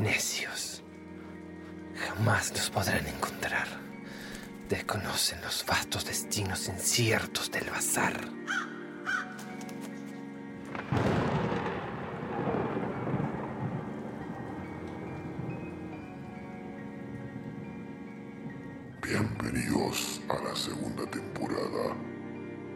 Necios. Jamás los podrán encontrar. Desconocen los vastos destinos inciertos del bazar. Bienvenidos a la segunda temporada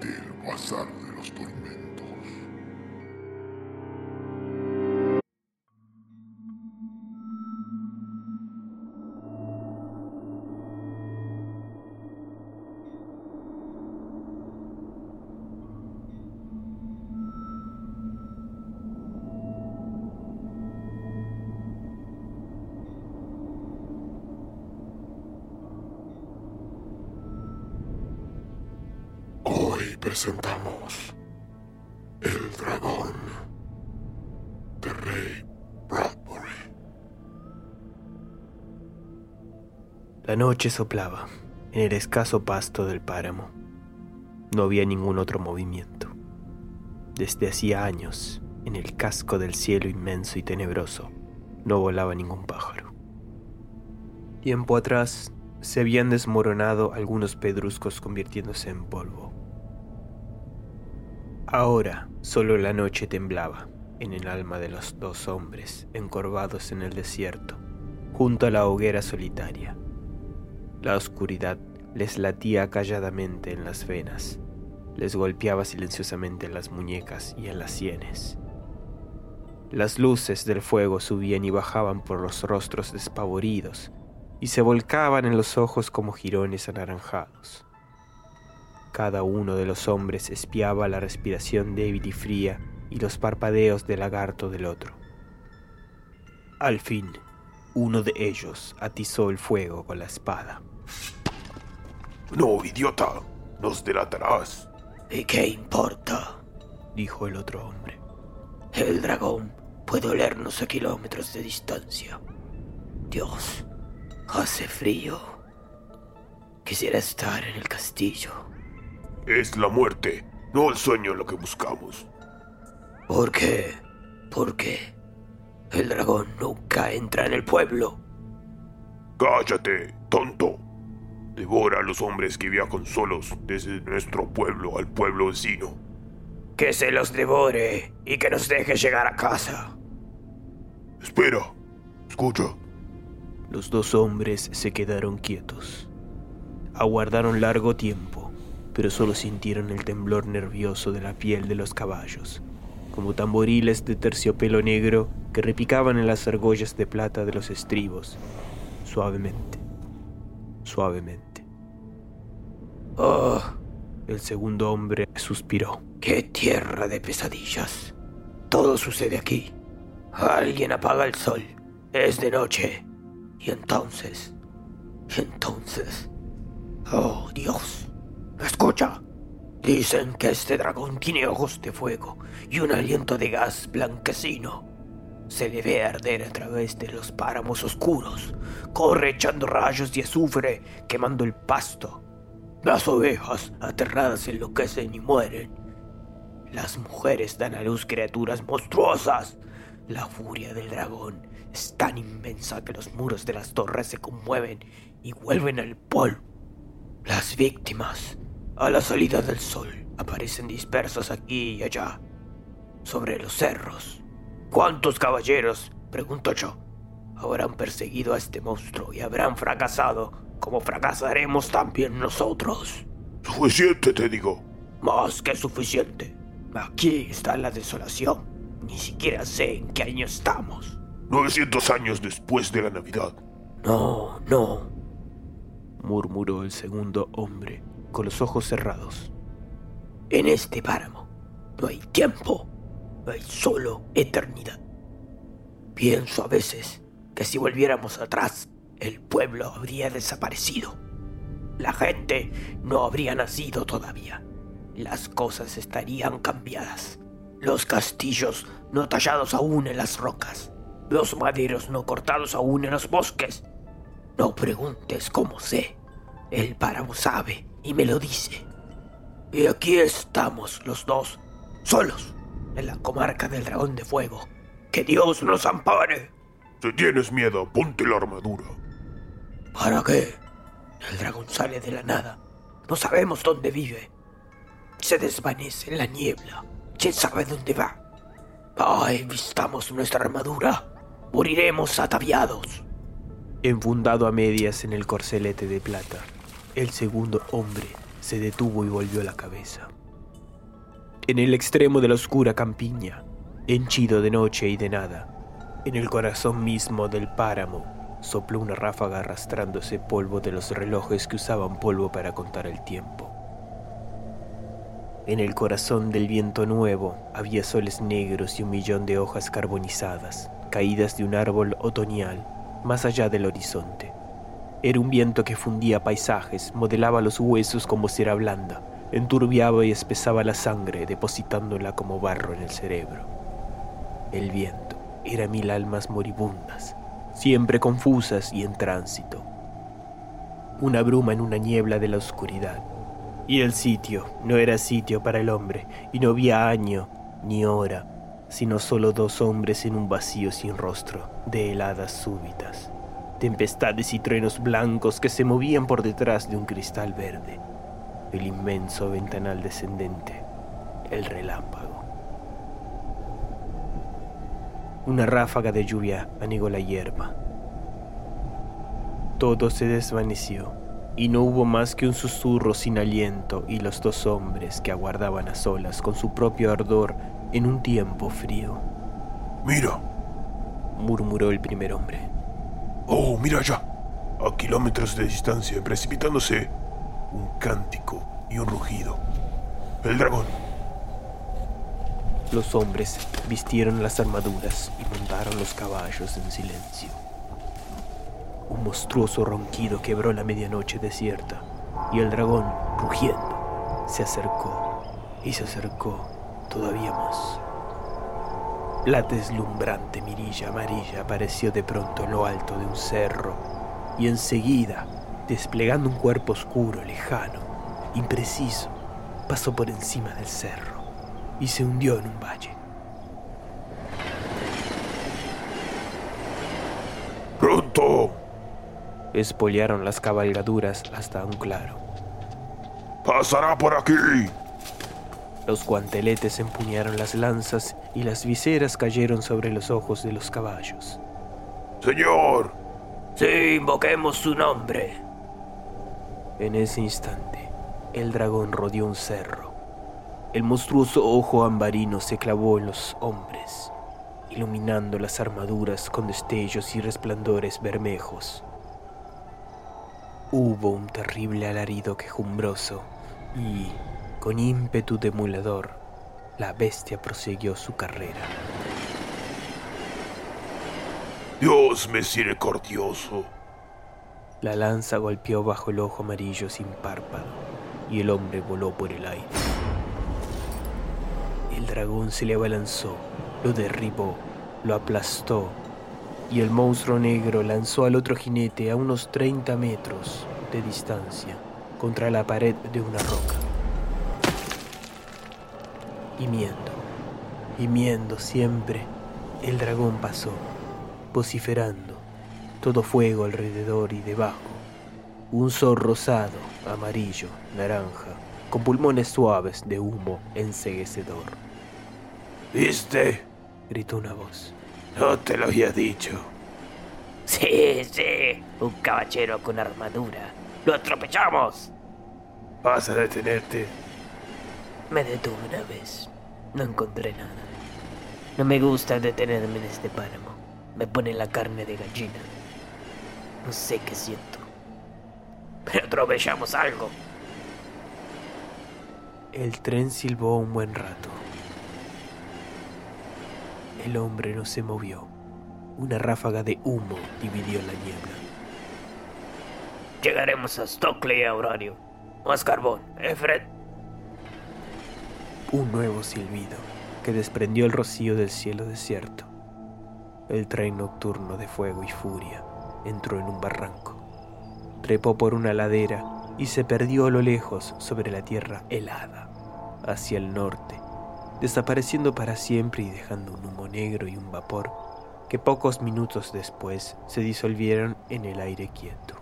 del Bazar de los Tormentos. Presentamos El Dragón de Rey Bradbury. La noche soplaba en el escaso pasto del páramo. No había ningún otro movimiento. Desde hacía años, en el casco del cielo inmenso y tenebroso, no volaba ningún pájaro. Tiempo atrás se habían desmoronado algunos pedruscos convirtiéndose en polvo. Ahora solo la noche temblaba en el alma de los dos hombres encorvados en el desierto, junto a la hoguera solitaria. La oscuridad les latía calladamente en las venas, les golpeaba silenciosamente en las muñecas y en las sienes. Las luces del fuego subían y bajaban por los rostros despavoridos y se volcaban en los ojos como jirones anaranjados. Cada uno de los hombres espiaba la respiración débil y fría y los parpadeos del lagarto del otro. Al fin, uno de ellos atizó el fuego con la espada. No, idiota, nos delatarás. ¿Y qué importa? dijo el otro hombre. El dragón puede olernos a kilómetros de distancia. Dios, hace frío. Quisiera estar en el castillo. Es la muerte, no el sueño lo que buscamos. ¿Por qué? ¿Por qué? El dragón nunca entra en el pueblo. Cállate, tonto. Devora a los hombres que viajan solos desde nuestro pueblo al pueblo vecino. Que se los devore y que nos deje llegar a casa. Espera, escucha. Los dos hombres se quedaron quietos. Aguardaron largo tiempo, pero solo sintieron el temblor nervioso de la piel de los caballos, como tamboriles de terciopelo negro que repicaban en las argollas de plata de los estribos, suavemente, suavemente. Oh, El segundo hombre suspiró. qué tierra de pesadillas. Todo sucede aquí. Alguien apaga el sol. Es de noche. Y entonces... y entonces... Oh, Dios. Escucha. Dicen que este dragón tiene ojos de fuego y un aliento de gas blanquecino. Se le ve arder a través de los páramos oscuros. Corre echando rayos de azufre, quemando el pasto. Las ovejas, aterradas, enloquecen y mueren. Las mujeres dan a luz criaturas monstruosas. La furia del dragón es tan inmensa que los muros de las torres se conmueven y vuelven al polvo. Las víctimas, a la salida del sol, aparecen dispersas aquí y allá, sobre los cerros. ¿Cuántos caballeros, pregunto yo, habrán perseguido a este monstruo y habrán fracasado como fracasaremos también nosotros? Suficiente, te digo. Más que suficiente. Aquí está la desolación. Ni siquiera sé en qué año estamos. 900 años después de la Navidad. No, no. murmuró el segundo hombre, con los ojos cerrados. En este páramo no hay tiempo. Hay solo eternidad. Pienso a veces que si volviéramos atrás, el pueblo habría desaparecido. La gente no habría nacido todavía. Las cosas estarían cambiadas. Los castillos no tallados aún en las rocas. Los maderos no cortados aún en los bosques. No preguntes cómo sé. El páramo sabe y me lo dice. Y aquí estamos los dos, solos, en la comarca del dragón de fuego. Que Dios nos ampare. Si tienes miedo, ponte la armadura. ¿Para qué? El dragón sale de la nada. No sabemos dónde vive. Se desvanece en la niebla. ¿Quién sabe dónde va? Ay, vistamos nuestra armadura. Moriremos ataviados. Enfundado a medias en el corcelete de plata, el segundo hombre se detuvo y volvió la cabeza. En el extremo de la oscura campiña, henchido de noche y de nada, en el corazón mismo del páramo, sopló una ráfaga arrastrándose polvo de los relojes que usaban polvo para contar el tiempo. En el corazón del viento nuevo había soles negros y un millón de hojas carbonizadas, caídas de un árbol otoñal, más allá del horizonte. Era un viento que fundía paisajes, modelaba los huesos como cera blanda, enturbiaba y espesaba la sangre, depositándola como barro en el cerebro. El viento era mil almas moribundas, siempre confusas y en tránsito. Una bruma en una niebla de la oscuridad. Y el sitio no era sitio para el hombre, y no había año ni hora, sino solo dos hombres en un vacío sin rostro, de heladas súbitas tempestades y truenos blancos que se movían por detrás de un cristal verde, el inmenso ventanal descendente, el relámpago. Una ráfaga de lluvia anegó la hierba. Todo se desvaneció y no hubo más que un susurro sin aliento y los dos hombres que aguardaban a solas con su propio ardor en un tiempo frío. Mira. murmuró el primer hombre. Oh, mira allá. A kilómetros de distancia, precipitándose, un cántico y un rugido. El dragón. Los hombres vistieron las armaduras y montaron los caballos en silencio. Un monstruoso ronquido quebró la medianoche desierta y el dragón, rugiendo, se acercó y se acercó todavía más. La deslumbrante mirilla amarilla apareció de pronto en lo alto de un cerro y enseguida, desplegando un cuerpo oscuro, lejano, impreciso, pasó por encima del cerro y se hundió en un valle. ¡Pronto! Espolearon las cabalgaduras hasta un claro. ¡Pasará por aquí! Los guanteletes empuñaron las lanzas y las viseras cayeron sobre los ojos de los caballos. Señor. Sí, invoquemos su nombre. En ese instante, el dragón rodeó un cerro. El monstruoso ojo ambarino se clavó en los hombres, iluminando las armaduras con destellos y resplandores bermejos. Hubo un terrible alarido quejumbroso y, con ímpetu de emulador, la bestia prosiguió su carrera. Dios misericordioso. La lanza golpeó bajo el ojo amarillo sin párpado y el hombre voló por el aire. El dragón se le abalanzó, lo derribó, lo aplastó y el monstruo negro lanzó al otro jinete a unos 30 metros de distancia contra la pared de una roca gimiendo, gimiendo siempre, el dragón pasó, vociferando, todo fuego alrededor y debajo, un sol rosado, amarillo, naranja, con pulmones suaves de humo enseguecedor. ¿Viste? gritó una voz. No te lo había dicho. Sí, sí, un caballero con armadura. ¡Lo atropellamos! ¿Vas a detenerte? Me detuve una vez. No encontré nada. No me gusta detenerme en este páramo. Me pone la carne de gallina. No sé qué siento. Pero atropellamos algo. El tren silbó un buen rato. El hombre no se movió. Una ráfaga de humo dividió la niebla. Llegaremos a Stockley, Aurelio. Más carbón, ¿eh, Fred? Un nuevo silbido que desprendió el rocío del cielo desierto. El tren nocturno de fuego y furia entró en un barranco, trepó por una ladera y se perdió a lo lejos sobre la tierra helada, hacia el norte, desapareciendo para siempre y dejando un humo negro y un vapor que pocos minutos después se disolvieron en el aire quieto.